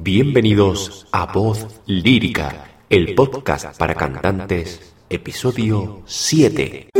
Bienvenidos a Voz Lírica, el podcast para cantantes, episodio 7.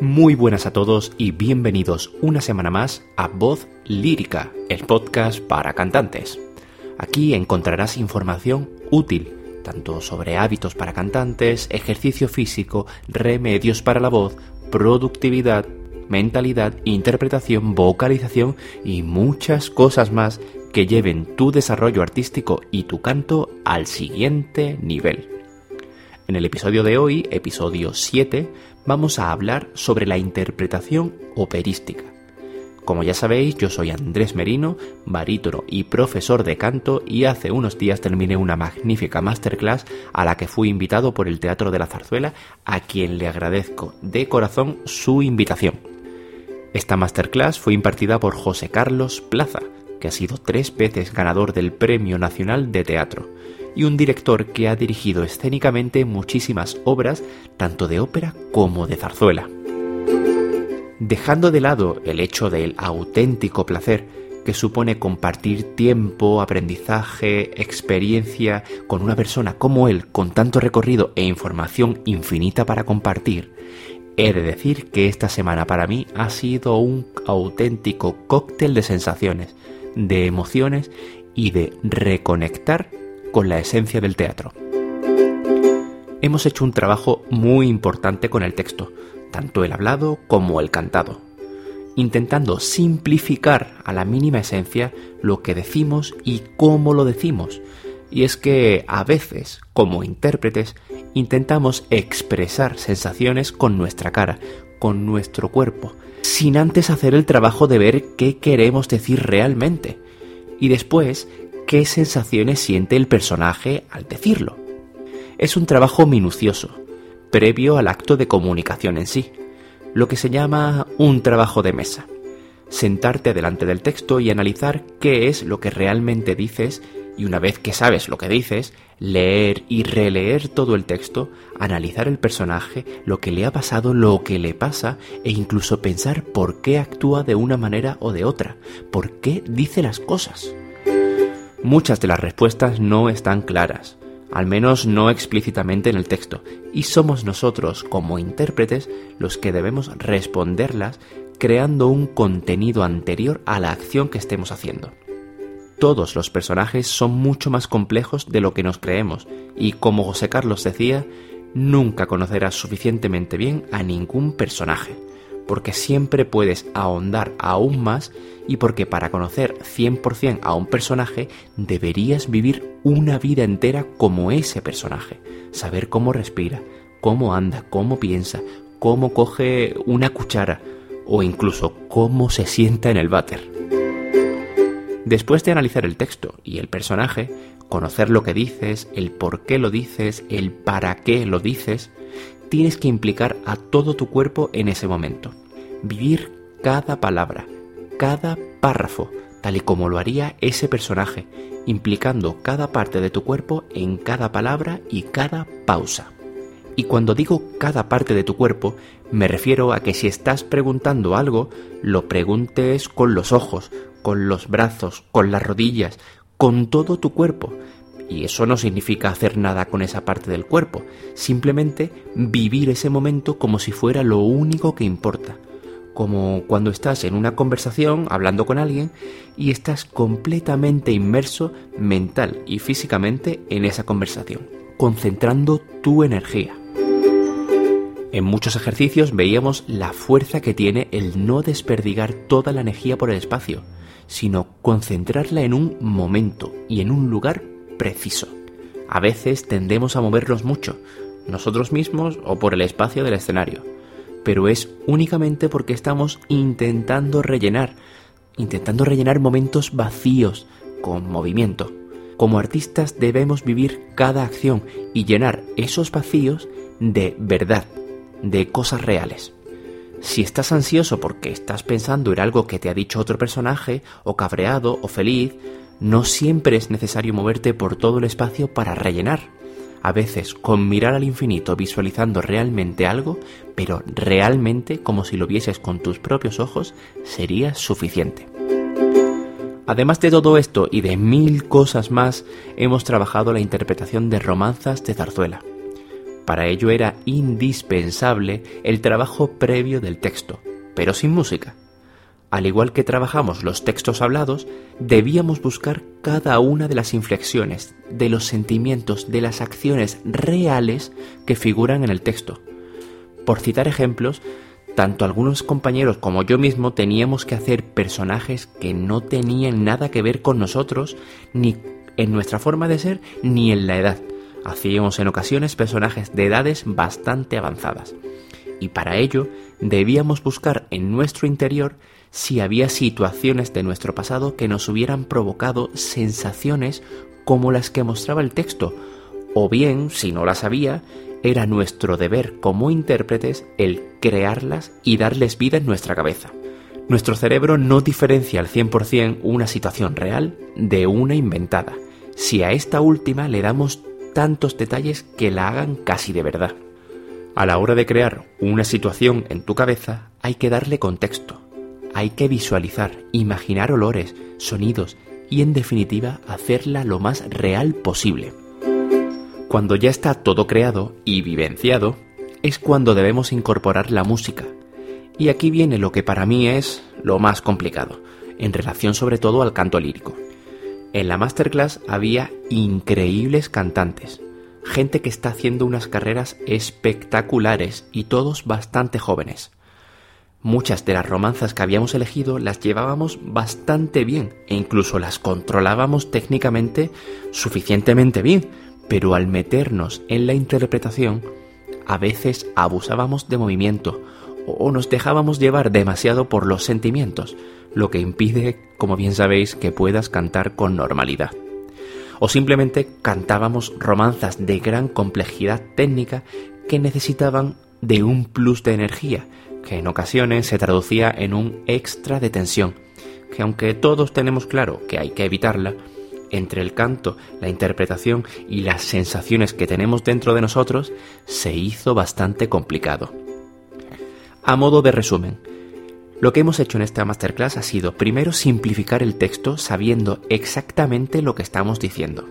Muy buenas a todos y bienvenidos una semana más a Voz Lírica, el podcast para cantantes. Aquí encontrarás información útil, tanto sobre hábitos para cantantes, ejercicio físico, remedios para la voz, productividad, mentalidad, interpretación, vocalización y muchas cosas más que lleven tu desarrollo artístico y tu canto al siguiente nivel. En el episodio de hoy, episodio 7, vamos a hablar sobre la interpretación operística. Como ya sabéis, yo soy Andrés Merino, barítono y profesor de canto y hace unos días terminé una magnífica masterclass a la que fui invitado por el Teatro de la Zarzuela, a quien le agradezco de corazón su invitación. Esta masterclass fue impartida por José Carlos Plaza, que ha sido tres veces ganador del Premio Nacional de Teatro, y un director que ha dirigido escénicamente muchísimas obras, tanto de ópera como de zarzuela dejando de lado el hecho del auténtico placer que supone compartir tiempo, aprendizaje, experiencia con una persona como él, con tanto recorrido e información infinita para compartir, he de decir que esta semana para mí ha sido un auténtico cóctel de sensaciones, de emociones y de reconectar con la esencia del teatro. Hemos hecho un trabajo muy importante con el texto, tanto el hablado como el cantado, intentando simplificar a la mínima esencia lo que decimos y cómo lo decimos. Y es que a veces, como intérpretes, intentamos expresar sensaciones con nuestra cara, con nuestro cuerpo, sin antes hacer el trabajo de ver qué queremos decir realmente. Y después, qué sensaciones siente el personaje al decirlo. Es un trabajo minucioso, previo al acto de comunicación en sí, lo que se llama un trabajo de mesa. Sentarte delante del texto y analizar qué es lo que realmente dices y una vez que sabes lo que dices, leer y releer todo el texto, analizar el personaje, lo que le ha pasado, lo que le pasa e incluso pensar por qué actúa de una manera o de otra, por qué dice las cosas. Muchas de las respuestas no están claras, al menos no explícitamente en el texto, y somos nosotros como intérpretes los que debemos responderlas creando un contenido anterior a la acción que estemos haciendo. Todos los personajes son mucho más complejos de lo que nos creemos, y como José Carlos decía, nunca conocerás suficientemente bien a ningún personaje porque siempre puedes ahondar aún más y porque para conocer 100% a un personaje deberías vivir una vida entera como ese personaje, saber cómo respira, cómo anda, cómo piensa, cómo coge una cuchara o incluso cómo se sienta en el váter. Después de analizar el texto y el personaje, conocer lo que dices, el por qué lo dices, el para qué lo dices, tienes que implicar a todo tu cuerpo en ese momento. Vivir cada palabra, cada párrafo, tal y como lo haría ese personaje, implicando cada parte de tu cuerpo en cada palabra y cada pausa. Y cuando digo cada parte de tu cuerpo, me refiero a que si estás preguntando algo, lo preguntes con los ojos, con los brazos, con las rodillas, con todo tu cuerpo, y eso no significa hacer nada con esa parte del cuerpo, simplemente vivir ese momento como si fuera lo único que importa. Como cuando estás en una conversación hablando con alguien y estás completamente inmerso mental y físicamente en esa conversación, concentrando tu energía. En muchos ejercicios veíamos la fuerza que tiene el no desperdigar toda la energía por el espacio, sino concentrarla en un momento y en un lugar preciso. A veces tendemos a movernos mucho, nosotros mismos o por el espacio del escenario, pero es únicamente porque estamos intentando rellenar, intentando rellenar momentos vacíos con movimiento. Como artistas debemos vivir cada acción y llenar esos vacíos de verdad, de cosas reales. Si estás ansioso porque estás pensando en algo que te ha dicho otro personaje, o cabreado, o feliz, no siempre es necesario moverte por todo el espacio para rellenar. A veces, con mirar al infinito visualizando realmente algo, pero realmente como si lo vieses con tus propios ojos, sería suficiente. Además de todo esto y de mil cosas más, hemos trabajado la interpretación de romanzas de zarzuela. Para ello era indispensable el trabajo previo del texto, pero sin música. Al igual que trabajamos los textos hablados, debíamos buscar cada una de las inflexiones, de los sentimientos, de las acciones reales que figuran en el texto. Por citar ejemplos, tanto algunos compañeros como yo mismo teníamos que hacer personajes que no tenían nada que ver con nosotros, ni en nuestra forma de ser, ni en la edad. Hacíamos en ocasiones personajes de edades bastante avanzadas. Y para ello debíamos buscar en nuestro interior si había situaciones de nuestro pasado que nos hubieran provocado sensaciones como las que mostraba el texto, o bien, si no las había, era nuestro deber como intérpretes el crearlas y darles vida en nuestra cabeza. Nuestro cerebro no diferencia al 100% una situación real de una inventada, si a esta última le damos tantos detalles que la hagan casi de verdad. A la hora de crear una situación en tu cabeza hay que darle contexto, hay que visualizar, imaginar olores, sonidos y en definitiva hacerla lo más real posible. Cuando ya está todo creado y vivenciado, es cuando debemos incorporar la música. Y aquí viene lo que para mí es lo más complicado, en relación sobre todo al canto lírico. En la masterclass había increíbles cantantes, gente que está haciendo unas carreras espectaculares y todos bastante jóvenes. Muchas de las romanzas que habíamos elegido las llevábamos bastante bien e incluso las controlábamos técnicamente suficientemente bien, pero al meternos en la interpretación a veces abusábamos de movimiento o nos dejábamos llevar demasiado por los sentimientos, lo que impide, como bien sabéis, que puedas cantar con normalidad. O simplemente cantábamos romanzas de gran complejidad técnica que necesitaban de un plus de energía, que en ocasiones se traducía en un extra de tensión, que aunque todos tenemos claro que hay que evitarla, entre el canto, la interpretación y las sensaciones que tenemos dentro de nosotros, se hizo bastante complicado. A modo de resumen, lo que hemos hecho en esta masterclass ha sido primero simplificar el texto sabiendo exactamente lo que estamos diciendo.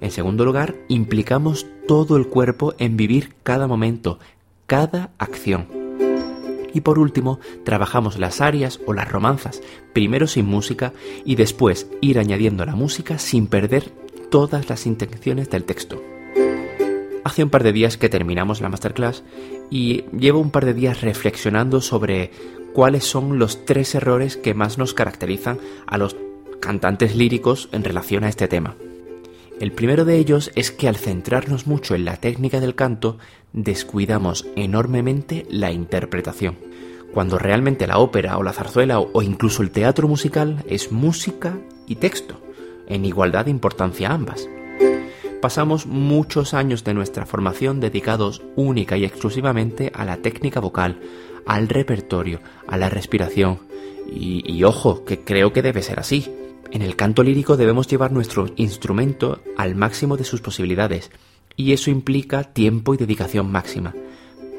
En segundo lugar, implicamos todo el cuerpo en vivir cada momento, cada acción. Y por último, trabajamos las arias o las romanzas, primero sin música y después ir añadiendo la música sin perder todas las intenciones del texto. Hace un par de días que terminamos la masterclass y llevo un par de días reflexionando sobre cuáles son los tres errores que más nos caracterizan a los cantantes líricos en relación a este tema. El primero de ellos es que al centrarnos mucho en la técnica del canto, descuidamos enormemente la interpretación, cuando realmente la ópera o la zarzuela o incluso el teatro musical es música y texto, en igualdad de importancia ambas. Pasamos muchos años de nuestra formación dedicados única y exclusivamente a la técnica vocal, al repertorio, a la respiración, y, ojo, que creo que debe ser así, en el canto lírico debemos llevar nuestro instrumento al máximo de sus posibilidades, y eso implica tiempo y dedicación máxima.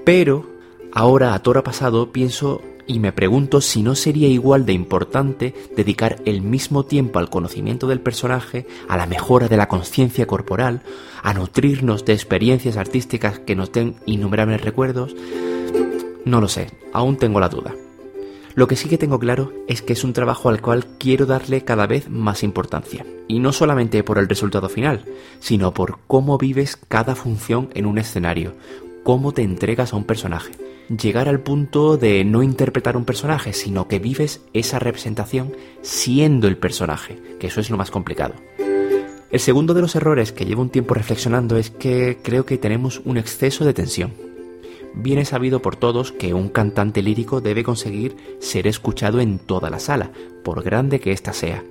Pero, ahora a toro pasado, pienso y me pregunto si no sería igual de importante dedicar el mismo tiempo al conocimiento del personaje, a la mejora de la conciencia corporal, a nutrirnos de experiencias artísticas que nos den innumerables recuerdos. No lo sé, aún tengo la duda. Lo que sí que tengo claro es que es un trabajo al cual quiero darle cada vez más importancia. Y no solamente por el resultado final, sino por cómo vives cada función en un escenario, cómo te entregas a un personaje. Llegar al punto de no interpretar un personaje, sino que vives esa representación siendo el personaje, que eso es lo más complicado. El segundo de los errores que llevo un tiempo reflexionando es que creo que tenemos un exceso de tensión Viene sabido por todos que un cantante lírico debe conseguir ser escuchado en toda la sala, por grande que ésta sea,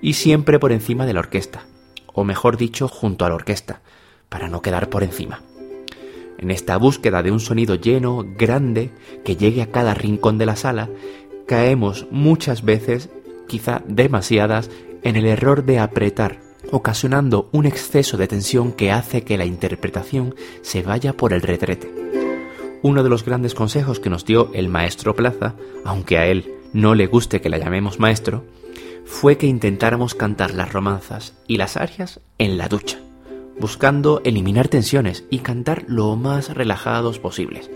y siempre por encima de la orquesta, o mejor dicho, junto a la orquesta, para no quedar por encima. En esta búsqueda de un sonido lleno, grande, que llegue a cada rincón de la sala, caemos muchas veces, quizá demasiadas, en el error de apretar, ocasionando un exceso de tensión que hace que la interpretación se vaya por el retrete. Uno de los grandes consejos que nos dio el maestro Plaza, aunque a él no le guste que la llamemos maestro, fue que intentáramos cantar las romanzas y las arias en la ducha, buscando eliminar tensiones y cantar lo más relajados posibles.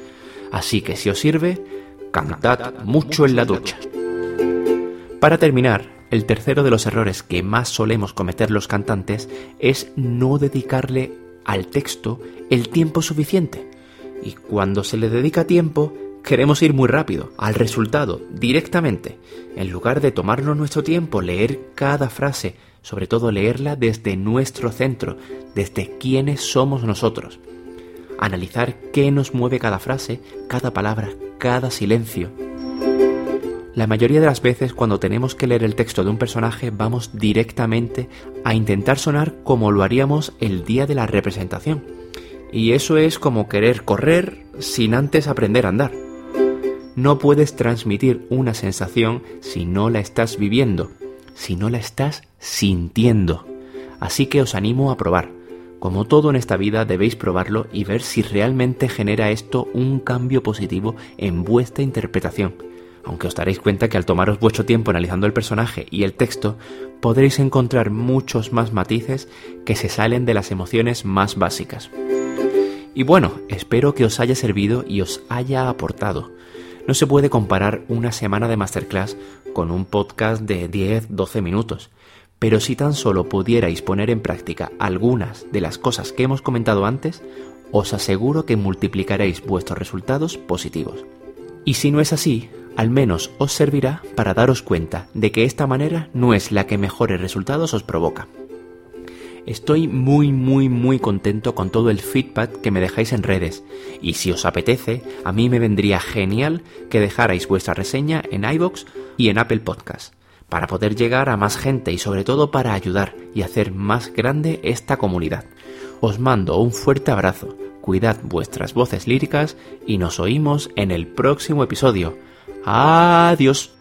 Así que si os sirve, cantad mucho en la ducha. Para terminar, el tercero de los errores que más solemos cometer los cantantes es no dedicarle al texto el tiempo suficiente. Y cuando se le dedica tiempo, queremos ir muy rápido, al resultado, directamente, en lugar de tomarnos nuestro tiempo, leer cada frase, sobre todo leerla desde nuestro centro, desde quiénes somos nosotros. Analizar qué nos mueve cada frase, cada palabra, cada silencio. La mayoría de las veces cuando tenemos que leer el texto de un personaje vamos directamente a intentar sonar como lo haríamos el día de la representación. Y eso es como querer correr sin antes aprender a andar. No puedes transmitir una sensación si no la estás viviendo, si no la estás sintiendo. Así que os animo a probar. Como todo en esta vida debéis probarlo y ver si realmente genera esto un cambio positivo en vuestra interpretación aunque os daréis cuenta que al tomaros vuestro tiempo analizando el personaje y el texto, podréis encontrar muchos más matices que se salen de las emociones más básicas. Y bueno, espero que os haya servido y os haya aportado. No se puede comparar una semana de masterclass con un podcast de 10-12 minutos, pero si tan solo pudierais poner en práctica algunas de las cosas que hemos comentado antes, os aseguro que multiplicaréis vuestros resultados positivos. Y si no es así, al menos os servirá para daros cuenta de que esta manera no es la que mejores resultados os provoca. Estoy muy muy muy contento con todo el feedback que me dejáis en redes y si os apetece, a mí me vendría genial que dejarais vuestra reseña en iBox y en Apple Podcast para poder llegar a más gente y sobre todo para ayudar y hacer más grande esta comunidad. Os mando un fuerte abrazo, cuidad vuestras voces líricas y nos oímos en el próximo episodio. Adiós.